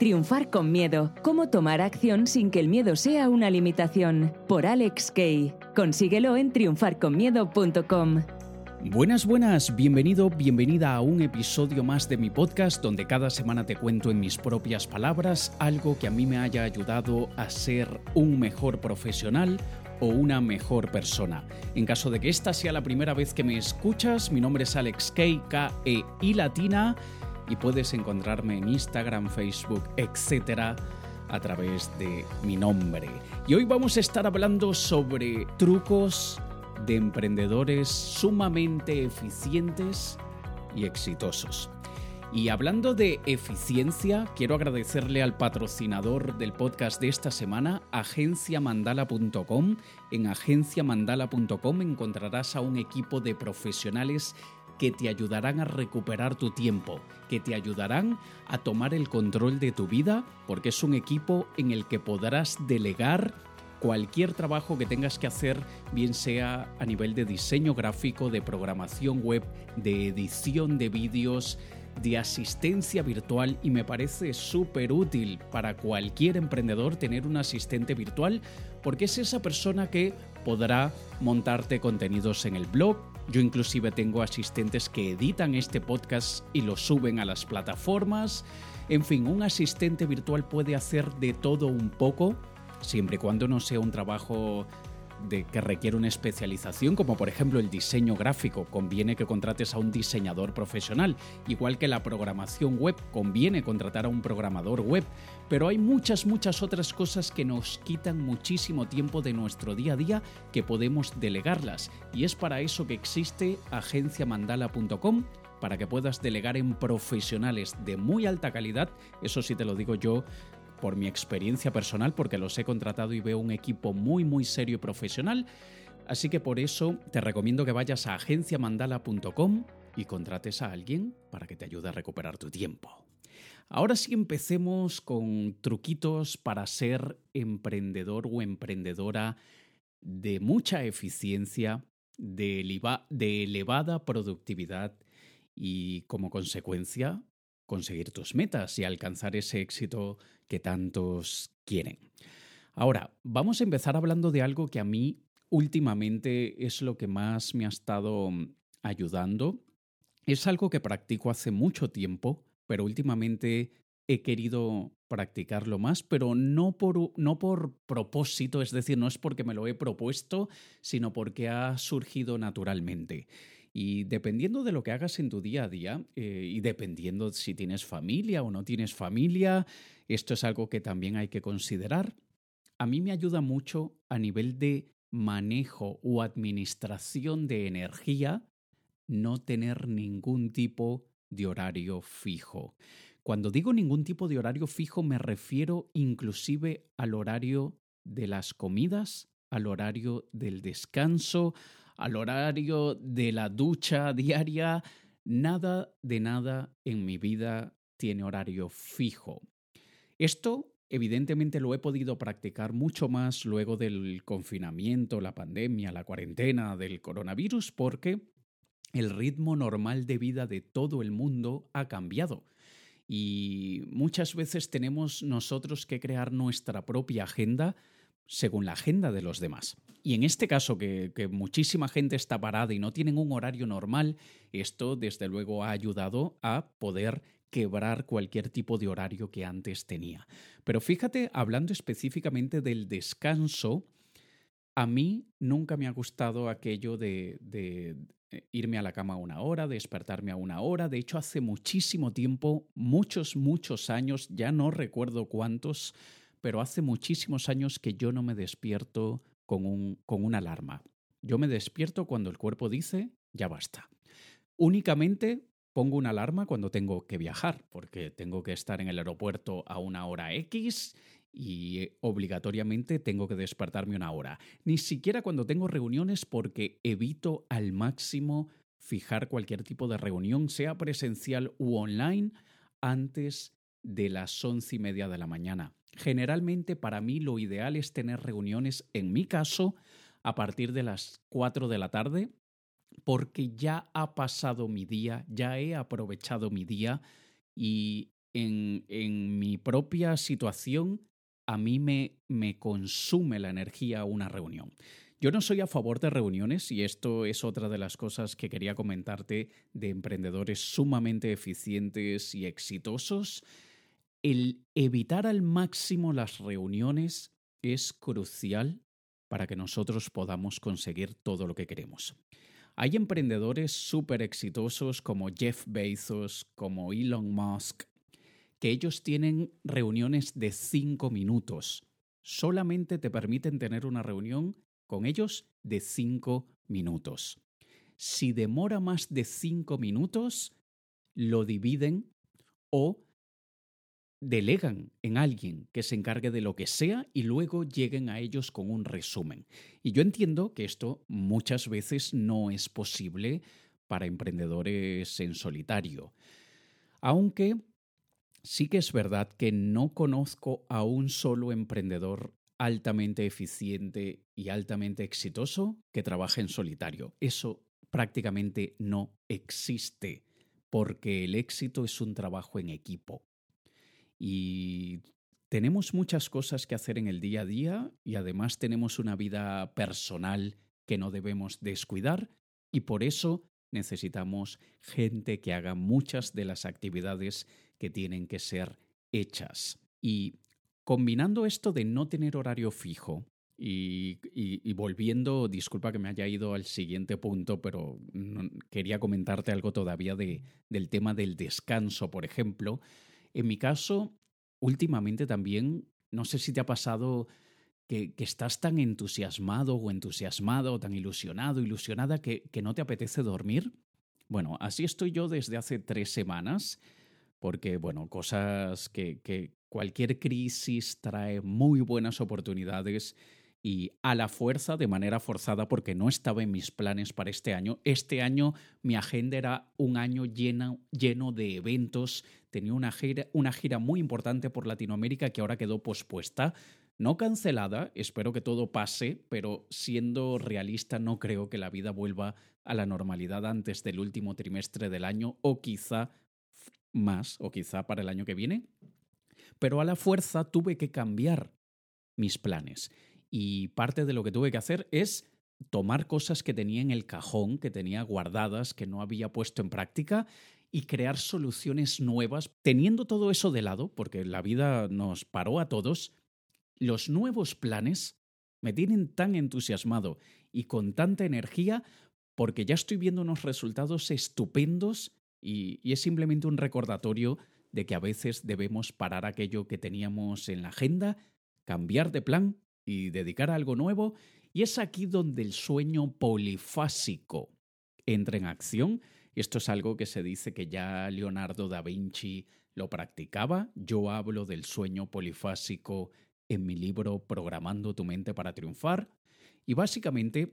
Triunfar con miedo. Cómo tomar acción sin que el miedo sea una limitación. Por Alex Kay. Consíguelo en triunfarconmiedo.com. Buenas, buenas, bienvenido, bienvenida a un episodio más de mi podcast donde cada semana te cuento en mis propias palabras algo que a mí me haya ayudado a ser un mejor profesional o una mejor persona. En caso de que esta sea la primera vez que me escuchas, mi nombre es Alex K, K E I latina y puedes encontrarme en Instagram, Facebook, etcétera a través de mi nombre. Y hoy vamos a estar hablando sobre trucos de emprendedores sumamente eficientes y exitosos. Y hablando de eficiencia, quiero agradecerle al patrocinador del podcast de esta semana, agenciamandala.com. En agenciamandala.com encontrarás a un equipo de profesionales que te ayudarán a recuperar tu tiempo, que te ayudarán a tomar el control de tu vida, porque es un equipo en el que podrás delegar cualquier trabajo que tengas que hacer, bien sea a nivel de diseño gráfico, de programación web, de edición de vídeos, de asistencia virtual y me parece súper útil para cualquier emprendedor tener un asistente virtual porque es esa persona que podrá montarte contenidos en el blog. Yo inclusive tengo asistentes que editan este podcast y lo suben a las plataformas. En fin, un asistente virtual puede hacer de todo un poco siempre y cuando no sea un trabajo de que requiere una especialización, como por ejemplo el diseño gráfico, conviene que contrates a un diseñador profesional, igual que la programación web, conviene contratar a un programador web, pero hay muchas, muchas otras cosas que nos quitan muchísimo tiempo de nuestro día a día que podemos delegarlas, y es para eso que existe agenciamandala.com para que puedas delegar en profesionales de muy alta calidad, eso sí te lo digo yo por mi experiencia personal, porque los he contratado y veo un equipo muy, muy serio y profesional. Así que por eso te recomiendo que vayas a agenciamandala.com y contrates a alguien para que te ayude a recuperar tu tiempo. Ahora sí empecemos con truquitos para ser emprendedor o emprendedora de mucha eficiencia, de, elevada productividad y como consecuencia conseguir tus metas y alcanzar ese éxito que tantos quieren. Ahora, vamos a empezar hablando de algo que a mí últimamente es lo que más me ha estado mm, ayudando. Es algo que practico hace mucho tiempo, pero últimamente he querido practicarlo más, pero no por, no por propósito, es decir, no es porque me lo he propuesto, sino porque ha surgido naturalmente. Y dependiendo de lo que hagas en tu día a día eh, y dependiendo si tienes familia o no tienes familia, esto es algo que también hay que considerar. A mí me ayuda mucho a nivel de manejo o administración de energía no tener ningún tipo de horario fijo. Cuando digo ningún tipo de horario fijo me refiero inclusive al horario de las comidas, al horario del descanso, al horario de la ducha diaria. Nada de nada en mi vida tiene horario fijo. Esto evidentemente lo he podido practicar mucho más luego del confinamiento, la pandemia, la cuarentena del coronavirus, porque el ritmo normal de vida de todo el mundo ha cambiado. Y muchas veces tenemos nosotros que crear nuestra propia agenda según la agenda de los demás. Y en este caso, que, muchísima gente está parada y no tienen un horario normal, esto desde luego ha ayudado a poder quebrar cualquier tipo de horario que antes tenía. Pero fíjate, hablando específicamente del descanso, a mí nunca me ha gustado aquello de, de, eh, irme a la cama una hora, despertarme a una hora. De hecho, hace muchísimo tiempo, muchos, muchos años, ya no recuerdo cuántos, pero hace muchísimos años que yo no me despierto con, un, con una alarma. Yo me despierto cuando el cuerpo dice, ya basta. Únicamente pongo una alarma cuando tengo que viajar, porque tengo que estar en el aeropuerto a una hora X y obligatoriamente tengo que despertarme una hora. Ni siquiera cuando tengo reuniones porque evito al máximo fijar cualquier tipo de reunión, sea presencial u online, antes de las once y media de la mañana. Generalmente para mí lo ideal es tener reuniones, en mi caso, a partir de las 4 de la tarde, porque ya ha pasado mi día, ya he aprovechado mi día y en, en mi propia situación, a mí me, me consume la energía una reunión. Yo no soy a favor de reuniones y esto es otra de las cosas que quería comentarte de emprendedores sumamente eficientes y exitosos. El evitar al máximo las reuniones es crucial para que nosotros podamos conseguir todo lo que queremos. Hay emprendedores súper exitosos como Jeff Bezos, como Elon Musk, que ellos tienen reuniones de cinco minutos. Solamente te permiten tener una reunión con ellos de cinco minutos. Si demora más de cinco minutos, lo dividen o delegan en alguien que se encargue de lo que sea y luego lleguen a ellos con un resumen. Y yo entiendo que esto muchas veces no es posible para emprendedores en solitario. Aunque sí que es verdad que no conozco a un solo emprendedor altamente eficiente y altamente exitoso que trabaja en solitario. Eso prácticamente no existe, porque el éxito es un trabajo en equipo. Y tenemos muchas cosas que hacer en el día a día y además tenemos una vida personal que no debemos descuidar y por eso necesitamos gente que haga muchas de las actividades que tienen que ser hechas. Y Combinando esto de no tener horario fijo y, volviendo, disculpa que me haya ido al siguiente punto, pero quería comentarte algo todavía de, del tema del descanso, por ejemplo. En mi caso, últimamente también, no sé si te ha pasado que, estás tan entusiasmado o entusiasmado, tan ilusionado, ilusionada, que, que no te apetece dormir. Bueno, así estoy yo desde hace tres semanas porque, bueno, cosas que, que, Cualquier crisis trae muy buenas oportunidades y a la fuerza, de manera forzada, porque no estaba en mis planes para este año. Este año mi agenda era un año lleno, lleno de eventos, tenía una gira, una gira muy importante por Latinoamérica que ahora quedó pospuesta. No cancelada, espero que todo pase, pero siendo realista no creo que la vida vuelva a la normalidad antes del último trimestre del año o quizá más, o quizá para el año que viene pero a la fuerza tuve que cambiar mis planes. Y parte de lo que tuve que hacer es tomar cosas que tenía en el cajón, que tenía guardadas, que no había puesto en práctica y crear soluciones nuevas, teniendo todo eso de lado, porque la vida nos paró a todos, los nuevos planes me tienen tan entusiasmado y con tanta energía porque ya estoy viendo unos resultados estupendos y, es simplemente un recordatorio de que a veces debemos parar aquello que teníamos en la agenda, cambiar de plan y dedicar a algo nuevo, y es aquí donde el sueño polifásico entra en acción. Esto es algo que se dice que ya Leonardo da Vinci lo practicaba. Yo hablo del sueño polifásico en mi libro Programando tu mente para triunfar. Y básicamente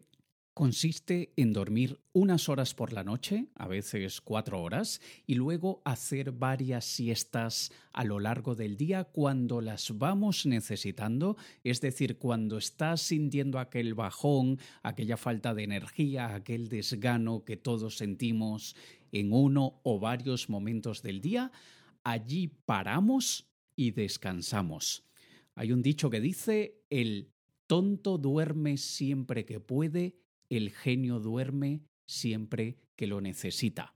consiste en dormir unas horas por la noche, a veces cuatro horas, y luego hacer varias siestas a lo largo del día cuando las vamos necesitando, es decir, cuando estás sintiendo aquel bajón, aquella falta de energía, aquel desgano que todos sentimos en uno o varios momentos del día, allí paramos y descansamos. Hay un dicho que dice, el tonto duerme siempre que puede el genio duerme siempre que lo necesita.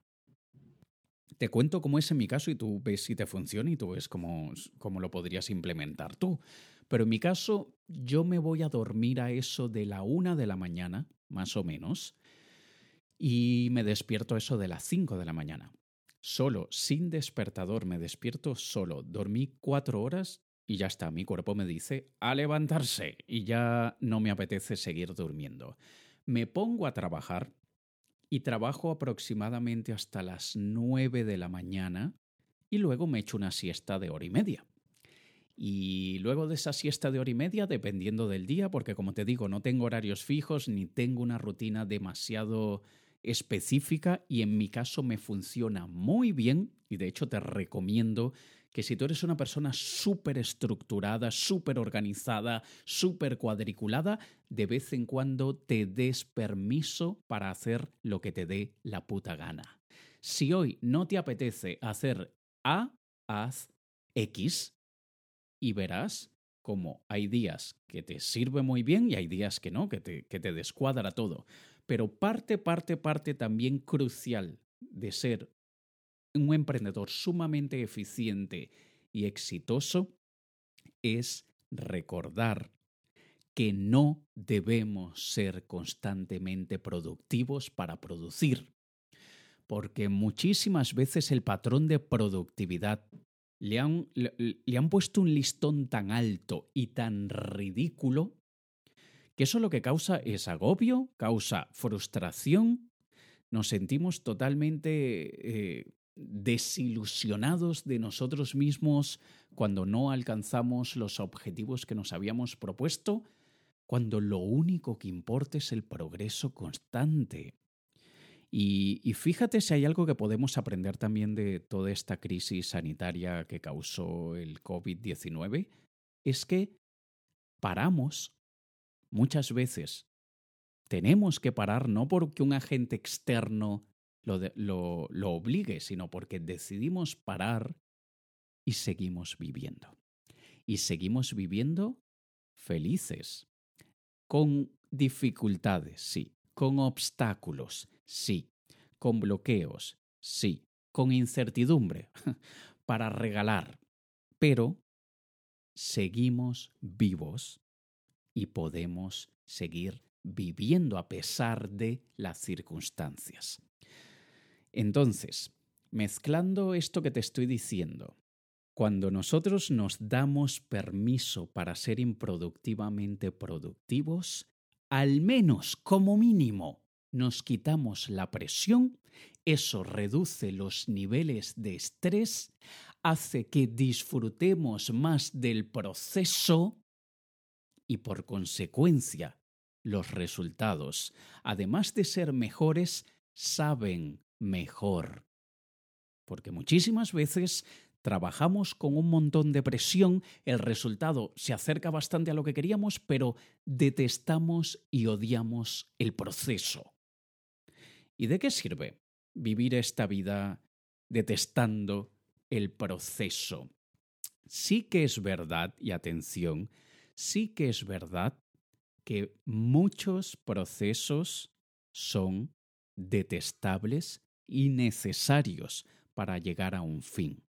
Te cuento cómo es en mi caso y tú ves si te funciona y tú ves cómo, cómo lo podrías implementar tú. Pero en mi caso, yo me voy a dormir a eso de la una de la mañana, más o menos, y me despierto a eso de las cinco de la mañana. Solo, sin despertador, me despierto solo. Dormí cuatro horas y ya está. Mi cuerpo me dice a levantarse y ya no me apetece seguir durmiendo me pongo a trabajar y trabajo aproximadamente hasta las 9 de la mañana y luego me echo una siesta de hora y media. Y luego de esa siesta de hora y media, dependiendo del día, porque como te digo, no tengo horarios fijos ni tengo una rutina demasiado específica y en mi caso me funciona muy bien y de hecho te recomiendo que si tú eres una persona súper estructurada, súper organizada, súper cuadriculada, de vez en cuando te des permiso para hacer lo que te dé la puta gana. Si hoy no te apetece hacer A, haz X y verás como hay días que te sirve muy bien y hay días que no, que te, que te descuadra todo. Pero parte, parte, parte también crucial de ser un emprendedor sumamente eficiente y exitoso es recordar que no debemos ser constantemente productivos para producir, porque muchísimas veces el patrón de productividad le han, le, han puesto un listón tan alto y tan ridículo que eso lo que causa es agobio, causa frustración, nos sentimos totalmente eh, desilusionados de nosotros mismos cuando no alcanzamos los objetivos que nos habíamos propuesto, cuando lo único que importa es el progreso constante. Y, fíjate si hay algo que podemos aprender también de toda esta crisis sanitaria que causó el COVID-19, es que paramos muchas veces. Tenemos que parar no porque un agente externo lo, lo, obligue, sino porque decidimos parar y seguimos viviendo. Y seguimos viviendo felices, con dificultades, sí, con obstáculos, sí, con bloqueos, sí, con incertidumbre, para regalar, pero seguimos vivos y podemos seguir viviendo a pesar de las circunstancias. Entonces, mezclando esto que te estoy diciendo, cuando nosotros nos damos permiso para ser improductivamente productivos, al menos como mínimo nos quitamos la presión, eso reduce los niveles de estrés, hace que disfrutemos más del proceso y por consecuencia los resultados, además de ser mejores, saben mejor. Porque muchísimas veces trabajamos con un montón de presión, el resultado se acerca bastante a lo que queríamos, pero detestamos y odiamos el proceso. ¿Y de qué sirve vivir esta vida detestando el proceso? Sí que es verdad, y atención, sí que es verdad que muchos procesos son detestables y necesarios para llegar a un fin.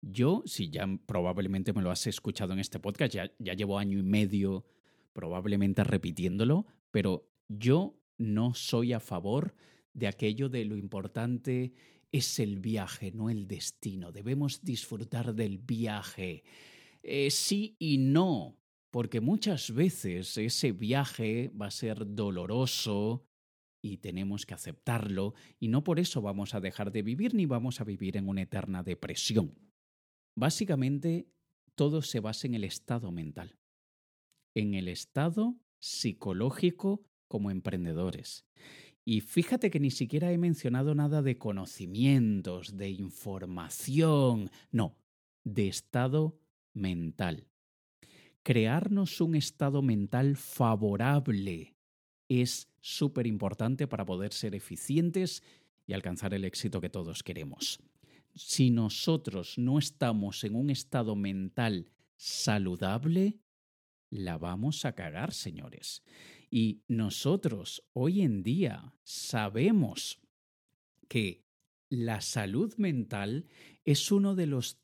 Yo, si ya probablemente me lo has escuchado en este podcast, ya, llevo año y medio probablemente repitiéndolo, pero yo no soy a favor de aquello de lo importante es el viaje, no el destino. Debemos disfrutar del viaje. Eh, sí y no, porque muchas veces ese viaje va a ser doloroso y tenemos que aceptarlo y no por eso vamos a dejar de vivir ni vamos a vivir en una eterna depresión. Básicamente, todo se basa en el estado mental, en el estado psicológico como emprendedores. Y fíjate que ni siquiera he mencionado nada de conocimientos, de información, no, de estado mental. Crearnos un estado mental favorable es súper importante para poder ser eficientes y alcanzar el éxito que todos queremos si nosotros no estamos en un estado mental saludable, la vamos a cagar, señores. Y nosotros hoy en día sabemos que la salud mental es uno de los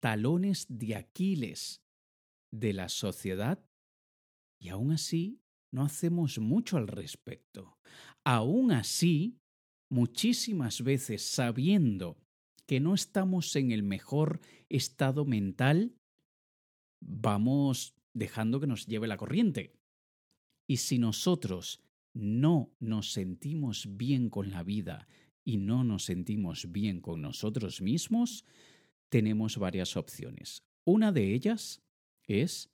talones de Aquiles de la sociedad y aún así no hacemos mucho al respecto. Aún así, muchísimas veces sabiendo que no estamos en el mejor estado mental, vamos dejando que nos lleve la corriente. Y si nosotros no nos sentimos bien con la vida y no nos sentimos bien con nosotros mismos, tenemos varias opciones. Una de ellas es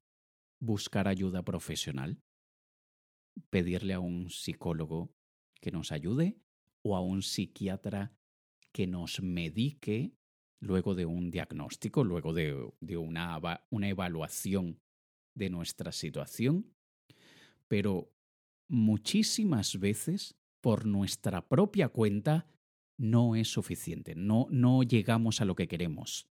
buscar ayuda profesional, pedirle a un psicólogo que nos ayude o a un psiquiatra que nos medique luego de un diagnóstico, luego de, una, una evaluación de nuestra situación, pero muchísimas veces por nuestra propia cuenta no es suficiente, no, no llegamos a lo que queremos.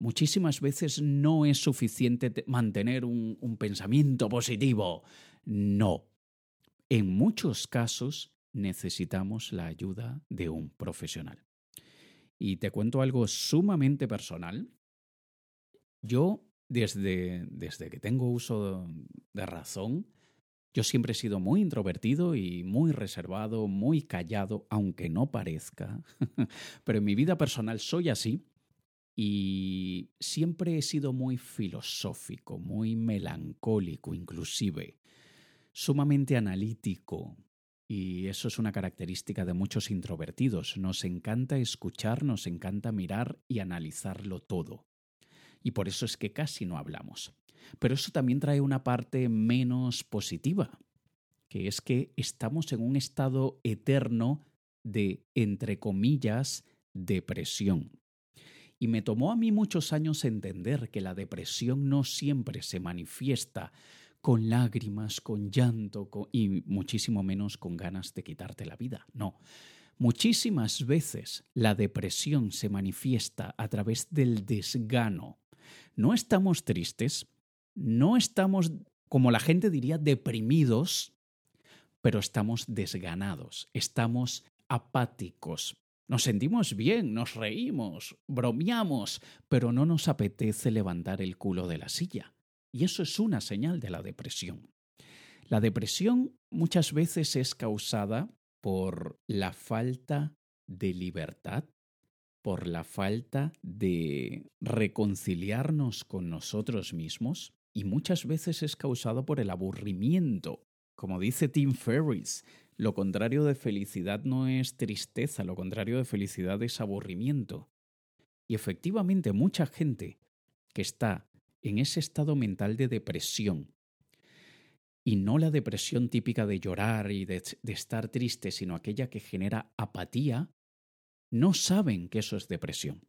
Muchísimas veces no es suficiente mantener un, un pensamiento positivo. No. En muchos casos necesitamos la ayuda de un profesional. Y te cuento algo sumamente personal. Yo, desde, desde que tengo uso de razón, yo siempre he sido muy introvertido y muy reservado, muy callado, aunque no parezca. Pero en mi vida personal soy así y siempre he sido muy filosófico, muy melancólico inclusive, sumamente analítico. Y eso es una característica de muchos introvertidos. Nos encanta escuchar, nos encanta mirar y analizarlo todo. Y por eso es que casi no hablamos. Pero eso también trae una parte menos positiva, que es que estamos en un estado eterno de, entre comillas, depresión. Y me tomó a mí muchos años entender que la depresión no siempre se manifiesta con lágrimas, con llanto y muchísimo menos con ganas de quitarte la vida. No. Muchísimas veces la depresión se manifiesta a través del desgano. No estamos tristes, no estamos, como la gente diría, deprimidos, pero estamos desganados, estamos apáticos. Nos sentimos bien, nos reímos, bromeamos, pero no nos apetece levantar el culo de la silla. Y eso es una señal de la depresión. La depresión muchas veces es causada por la falta de libertad, por la falta de reconciliarnos con nosotros mismos, y muchas veces es causado por el aburrimiento. Como dice Tim Ferriss, lo contrario de felicidad no es tristeza, lo contrario de felicidad es aburrimiento. Y efectivamente mucha gente que está en ese estado mental de depresión, y no la depresión típica de llorar y de, estar triste, sino aquella que genera apatía, no saben que eso es depresión.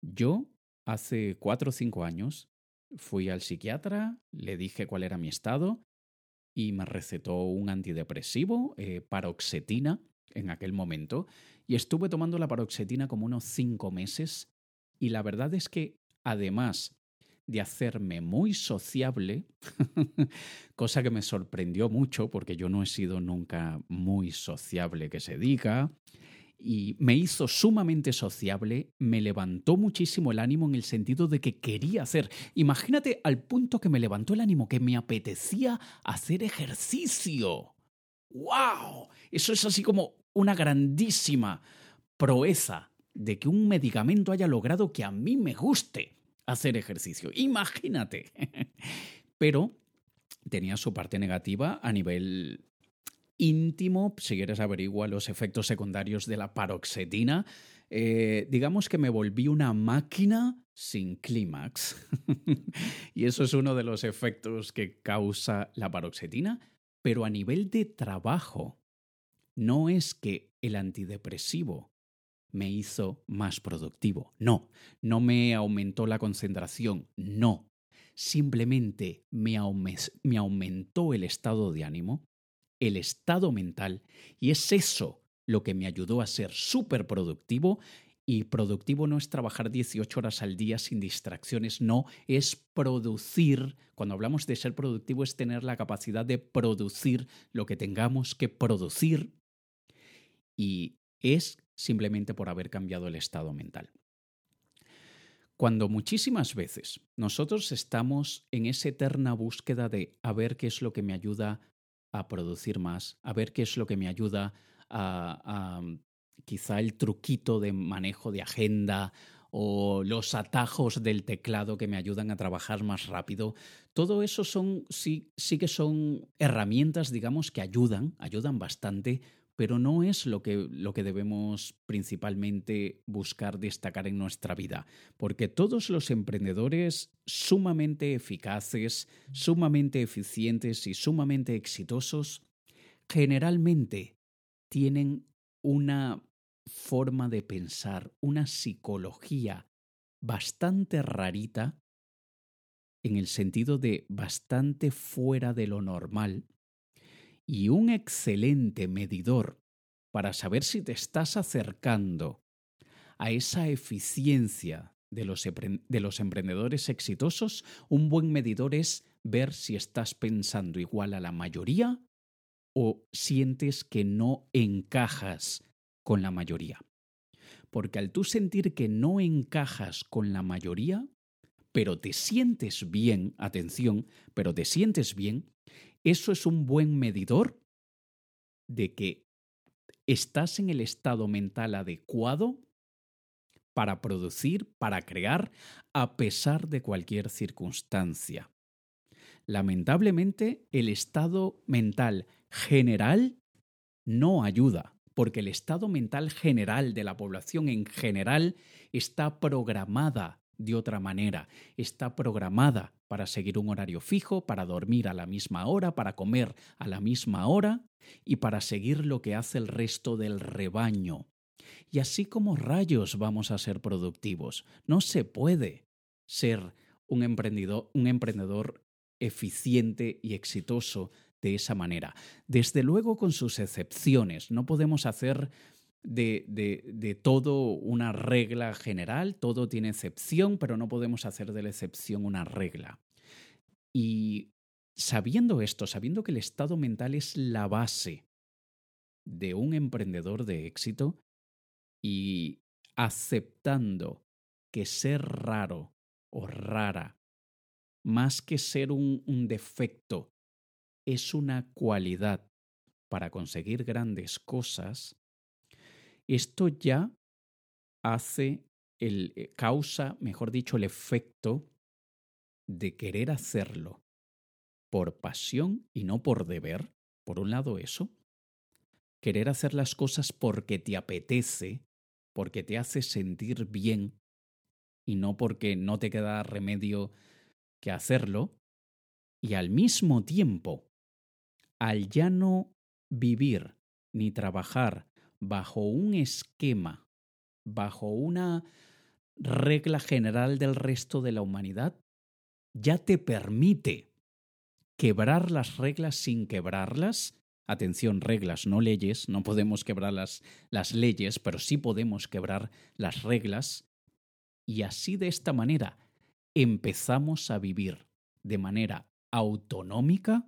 Yo, hace cuatro o cinco años, Fui al psiquiatra, le dije cuál era mi estado y me recetó un antidepresivo, eh, paroxetina, en aquel momento, y estuve tomando la paroxetina como unos cinco meses y la verdad es que además de hacerme muy sociable, cosa que me sorprendió mucho porque yo no he sido nunca muy sociable que se diga, y me hizo sumamente sociable, me levantó muchísimo el ánimo en el sentido de que quería hacer. Imagínate al punto que me levantó el ánimo, que me apetecía hacer ejercicio. ¡Wow! Eso es así como una grandísima proeza de que un medicamento haya logrado que a mí me guste hacer ejercicio. Imagínate. Pero tenía su parte negativa a nivel íntimo, si quieres averigua los efectos secundarios de la paroxetina. Eh, digamos que me volví una máquina sin clímax. y eso es uno de los efectos que causa la paroxetina. Pero a nivel de trabajo, no es que el antidepresivo me hizo más productivo. No, no me aumentó la concentración. No, simplemente me, aumentó el estado de ánimo el estado mental y es eso lo que me ayudó a ser súper productivo y productivo no es trabajar 18 horas al día sin distracciones, no, es producir. Cuando hablamos de ser productivo es tener la capacidad de producir lo que tengamos que producir y es simplemente por haber cambiado el estado mental. Cuando muchísimas veces nosotros estamos en esa eterna búsqueda de a ver qué es lo que me ayuda a producir más, a ver qué es lo que me ayuda a, quizá el truquito de manejo de agenda o los atajos del teclado que me ayudan a trabajar más rápido. Todo eso son, sí, sí que son herramientas, digamos, que ayudan, ayudan bastante, pero no es lo que, lo que debemos principalmente buscar destacar en nuestra vida, porque todos los emprendedores sumamente eficaces, sumamente eficientes y sumamente exitosos, generalmente tienen una forma de pensar, una psicología bastante rarita, en el sentido de bastante fuera de lo normal, y un excelente medidor para saber si te estás acercando a esa eficiencia de los, de los emprendedores exitosos, un buen medidor es ver si estás pensando igual a la mayoría o sientes que no encajas con la mayoría. Porque al tú sentir que no encajas con la mayoría, pero te sientes bien, atención, pero te sientes bien, eso es un buen medidor de que estás en el estado mental adecuado para producir, para crear, a pesar de cualquier circunstancia. Lamentablemente, el estado mental general no ayuda, porque el estado mental general de la población en general está programada de otra manera, está programada para seguir un horario fijo, para dormir a la misma hora, para comer a la misma hora y para seguir lo que hace el resto del rebaño. Y así como rayos vamos a ser productivos. No se puede ser un emprendedor, eficiente y exitoso de esa manera. Desde luego con sus excepciones. No podemos hacer de, de, todo una regla general, todo tiene excepción, pero no podemos hacer de la excepción una regla. Y sabiendo esto, sabiendo que el estado mental es la base de un emprendedor de éxito y aceptando que ser raro o rara, más que ser un, un defecto, es una cualidad para conseguir grandes cosas, esto ya hace el eh, causa, mejor dicho, el efecto de querer hacerlo por pasión y no por deber, por un lado eso, querer hacer las cosas porque te apetece, porque te hace sentir bien y no porque no te queda remedio que hacerlo, y al mismo tiempo al ya no vivir ni trabajar bajo un esquema, bajo una regla general del resto de la humanidad, ya te permite quebrar las reglas sin quebrarlas. Atención, reglas, no leyes, no podemos quebrar las, las leyes, pero sí podemos quebrar las reglas. Y así de esta manera empezamos a vivir de manera autonómica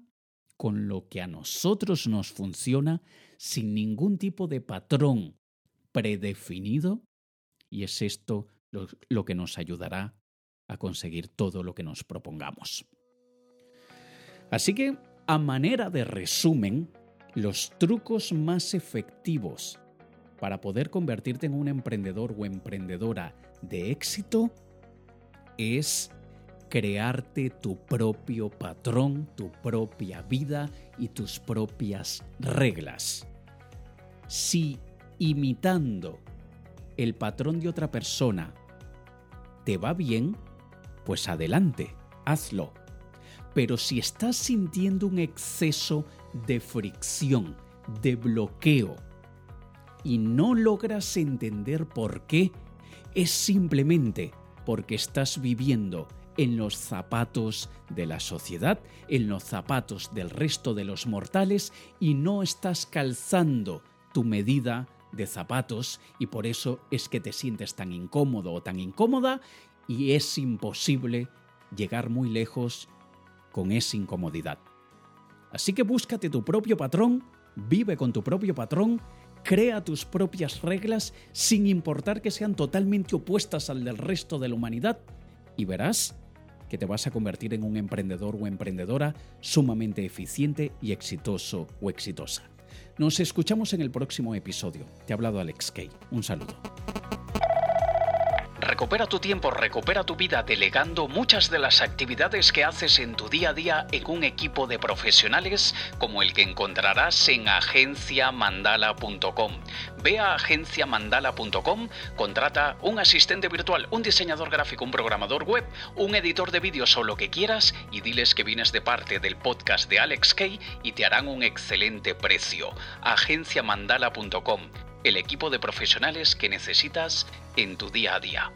con lo que a nosotros nos funciona sin ningún tipo de patrón predefinido y es esto lo, que nos ayudará a conseguir todo lo que nos propongamos. Así que, a manera de resumen, los trucos más efectivos para poder convertirte en un emprendedor o emprendedora de éxito es crearte tu propio patrón, tu propia vida y tus propias reglas. Si imitando el patrón de otra persona te va bien, pues adelante, hazlo. Pero si estás sintiendo un exceso de fricción, de bloqueo, y no logras entender por qué, es simplemente porque estás viviendo en los zapatos de la sociedad, en los zapatos del resto de los mortales y no estás calzando tu medida de zapatos y por eso es que te sientes tan incómodo o tan incómoda y es imposible llegar muy lejos con esa incomodidad. Así que búscate tu propio patrón, vive con tu propio patrón, crea tus propias reglas sin importar que sean totalmente opuestas al del resto de la humanidad y verás que te vas a convertir en un emprendedor o emprendedora sumamente eficiente y exitoso o exitosa. Nos escuchamos en el próximo episodio. Te ha hablado Alex Kay. Un saludo. Recupera tu tiempo, recupera tu vida delegando muchas de las actividades que haces en tu día a día en un equipo de profesionales como el que encontrarás en agenciamandala.com. Ve a agenciamandala.com, contrata un asistente virtual, un diseñador gráfico, un programador web, un editor de vídeos o lo que quieras y diles que vienes de parte del podcast de Alex Kay y te harán un excelente precio. agenciamandala.com el equipo de profesionales que necesitas en tu día a día.